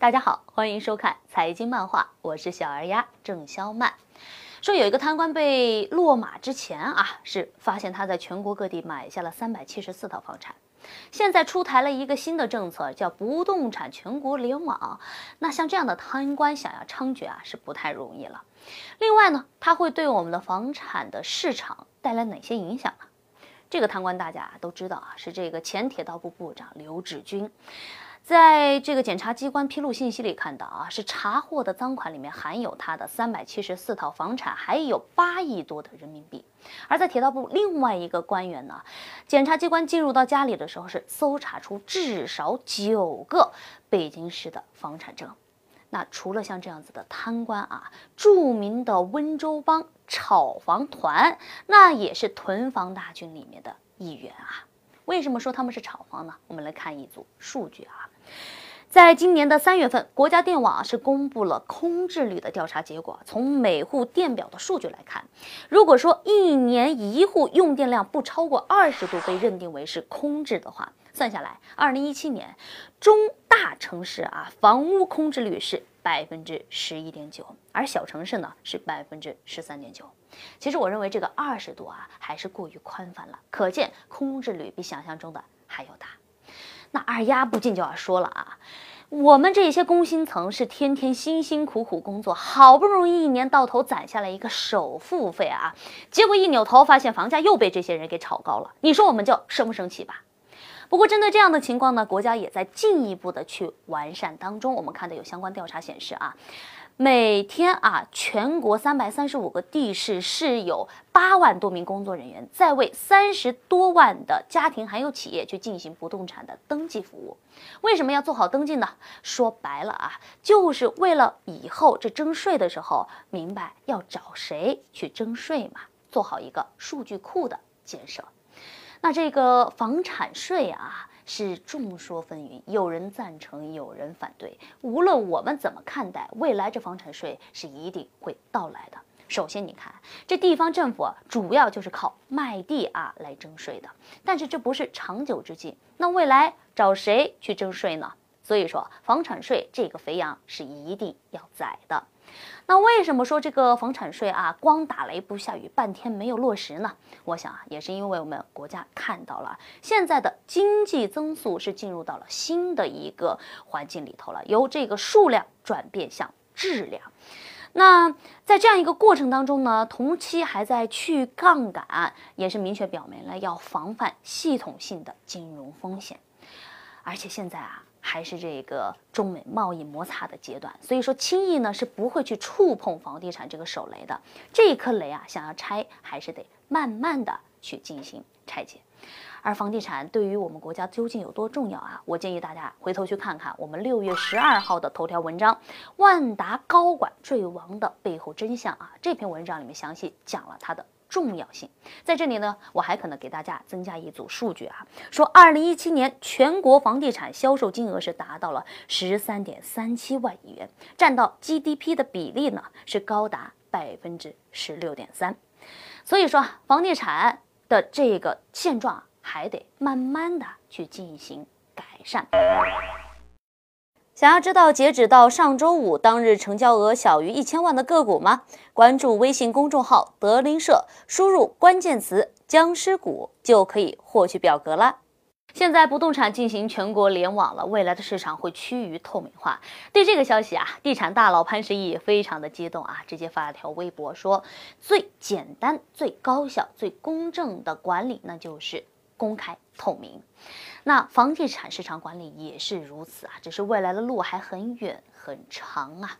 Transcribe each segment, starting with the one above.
大家好，欢迎收看财经漫画，我是小儿鸭郑肖曼。说有一个贪官被落马之前啊，是发现他在全国各地买下了三百七十四套房产。现在出台了一个新的政策，叫不动产全国联网。那像这样的贪官想要猖獗啊，是不太容易了。另外呢，它会对我们的房产的市场带来哪些影响呢？这个贪官大家都知道啊，是这个前铁道部部长刘志军。在这个检察机关披露信息里看到啊，是查获的赃款里面含有他的三百七十四套房产，还有八亿多的人民币。而在铁道部另外一个官员呢，检察机关进入到家里的时候是搜查出至少九个北京市的房产证。那除了像这样子的贪官啊，著名的温州帮炒房团，那也是囤房大军里面的一员啊。为什么说他们是炒房呢？我们来看一组数据啊，在今年的三月份，国家电网是公布了空置率的调查结果。从每户电表的数据来看，如果说一年一户用电量不超过二十度被认定为是空置的话，算下来，二零一七年中大城市啊房屋空置率是百分之十一点九，而小城市呢是百分之十三点九。其实我认为这个二十度啊还是过于宽泛了，可见空置率比想象中的还要大。那二丫不禁就要说了啊，我们这些工薪层是天天辛辛苦苦工作，好不容易一年到头攒下来一个首付费啊，结果一扭头发现房价又被这些人给炒高了，你说我们就生不生气吧？不过针对这样的情况呢，国家也在进一步的去完善当中。我们看到有相关调查显示啊。每天啊，全国三百三十五个地市是有八万多名工作人员在为三十多万的家庭还有企业去进行不动产的登记服务。为什么要做好登记呢？说白了啊，就是为了以后这征税的时候明白要找谁去征税嘛，做好一个数据库的建设。那这个房产税啊。是众说纷纭，有人赞成，有人反对。无论我们怎么看待，未来这房产税是一定会到来的。首先，你看这地方政府主要就是靠卖地啊来征税的，但是这不是长久之计。那未来找谁去征税呢？所以说，房产税这个肥羊是一定要宰的。那为什么说这个房产税啊，光打雷不下雨，半天没有落实呢？我想啊，也是因为我们国家看到了现在的经济增速是进入到了新的一个环境里头了，由这个数量转变向质量。那在这样一个过程当中呢，同期还在去杠杆，也是明确表明了要防范系统性的金融风险。而且现在啊。还是这个中美贸易摩擦的阶段，所以说轻易呢是不会去触碰房地产这个手雷的。这一颗雷啊，想要拆还是得慢慢的去进行拆解。而房地产对于我们国家究竟有多重要啊？我建议大家回头去看看我们六月十二号的头条文章《万达高管坠亡的背后真相》啊，这篇文章里面详细讲了它的。重要性。在这里呢，我还可能给大家增加一组数据啊，说二零一七年全国房地产销售金额是达到了十三点三七万亿元，占到 GDP 的比例呢是高达百分之十六点三，所以说房地产的这个现状还得慢慢的去进行改善。想要知道截止到上周五当日成交额小于一千万的个股吗？关注微信公众号德林社，输入关键词“僵尸股”就可以获取表格了。现在不动产进行全国联网了，未来的市场会趋于透明化。对这个消息啊，地产大佬潘石屹非常的激动啊，直接发了条微博说：“最简单、最高效、最公正的管理，那就是公开透明。”那房地产市场管理也是如此啊，只是未来的路还很远很长啊。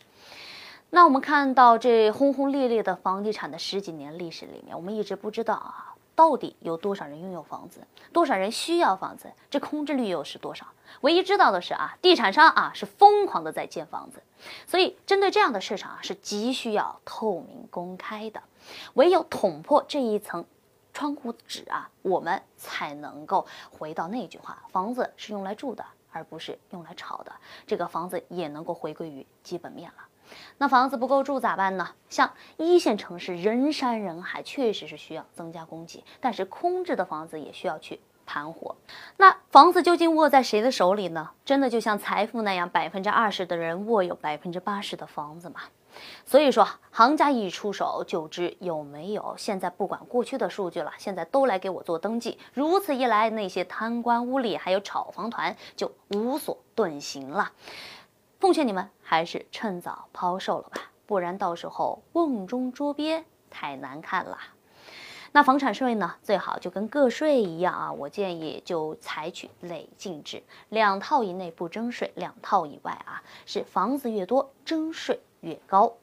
那我们看到这轰轰烈烈的房地产的十几年历史里面，我们一直不知道啊，到底有多少人拥有房子，多少人需要房子，这空置率又是多少？唯一知道的是啊，地产商啊是疯狂的在建房子，所以针对这样的市场啊，是急需要透明公开的，唯有捅破这一层。窗户纸啊，我们才能够回到那句话：房子是用来住的，而不是用来炒的。这个房子也能够回归于基本面了。那房子不够住咋办呢？像一线城市人山人海，确实是需要增加供给，但是空置的房子也需要去盘活。那房子究竟握在谁的手里呢？真的就像财富那样，百分之二十的人握有百分之八十的房子吗？所以说，行家一出手就知有没有。现在不管过去的数据了，现在都来给我做登记。如此一来，那些贪官污吏还有炒房团就无所遁形了。奉劝你们还是趁早抛售了吧，不然到时候瓮中捉鳖太难看了。那房产税呢？最好就跟个税一样啊，我建议就采取累进制，两套以内不征税，两套以外啊，是房子越多征税越高。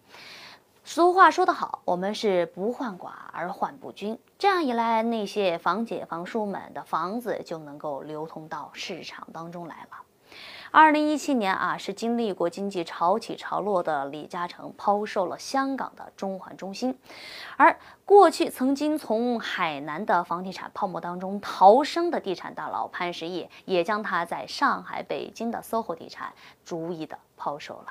俗话说得好，我们是不患寡而患不均，这样一来，那些房姐房叔们的房子就能够流通到市场当中来了。二零一七年啊，是经历过经济潮起潮落的李嘉诚抛售了香港的中环中心，而过去曾经从海南的房地产泡沫当中逃生的地产大佬潘石屹，也将他在上海、北京的 SOHO 地产逐一的抛售了。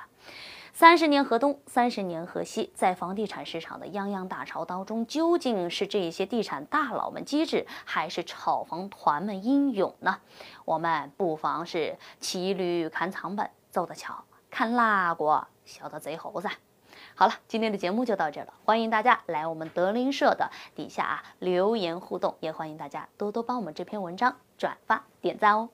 三十年河东，三十年河西，在房地产市场的泱泱大潮当中，究竟是这些地产大佬们机智，还是炒房团们英勇呢？我们不妨是骑驴看仓本，走得巧，看辣果，晓得贼猴子。好了，今天的节目就到这了，欢迎大家来我们德林社的底下啊留言互动，也欢迎大家多多帮我们这篇文章转发点赞哦。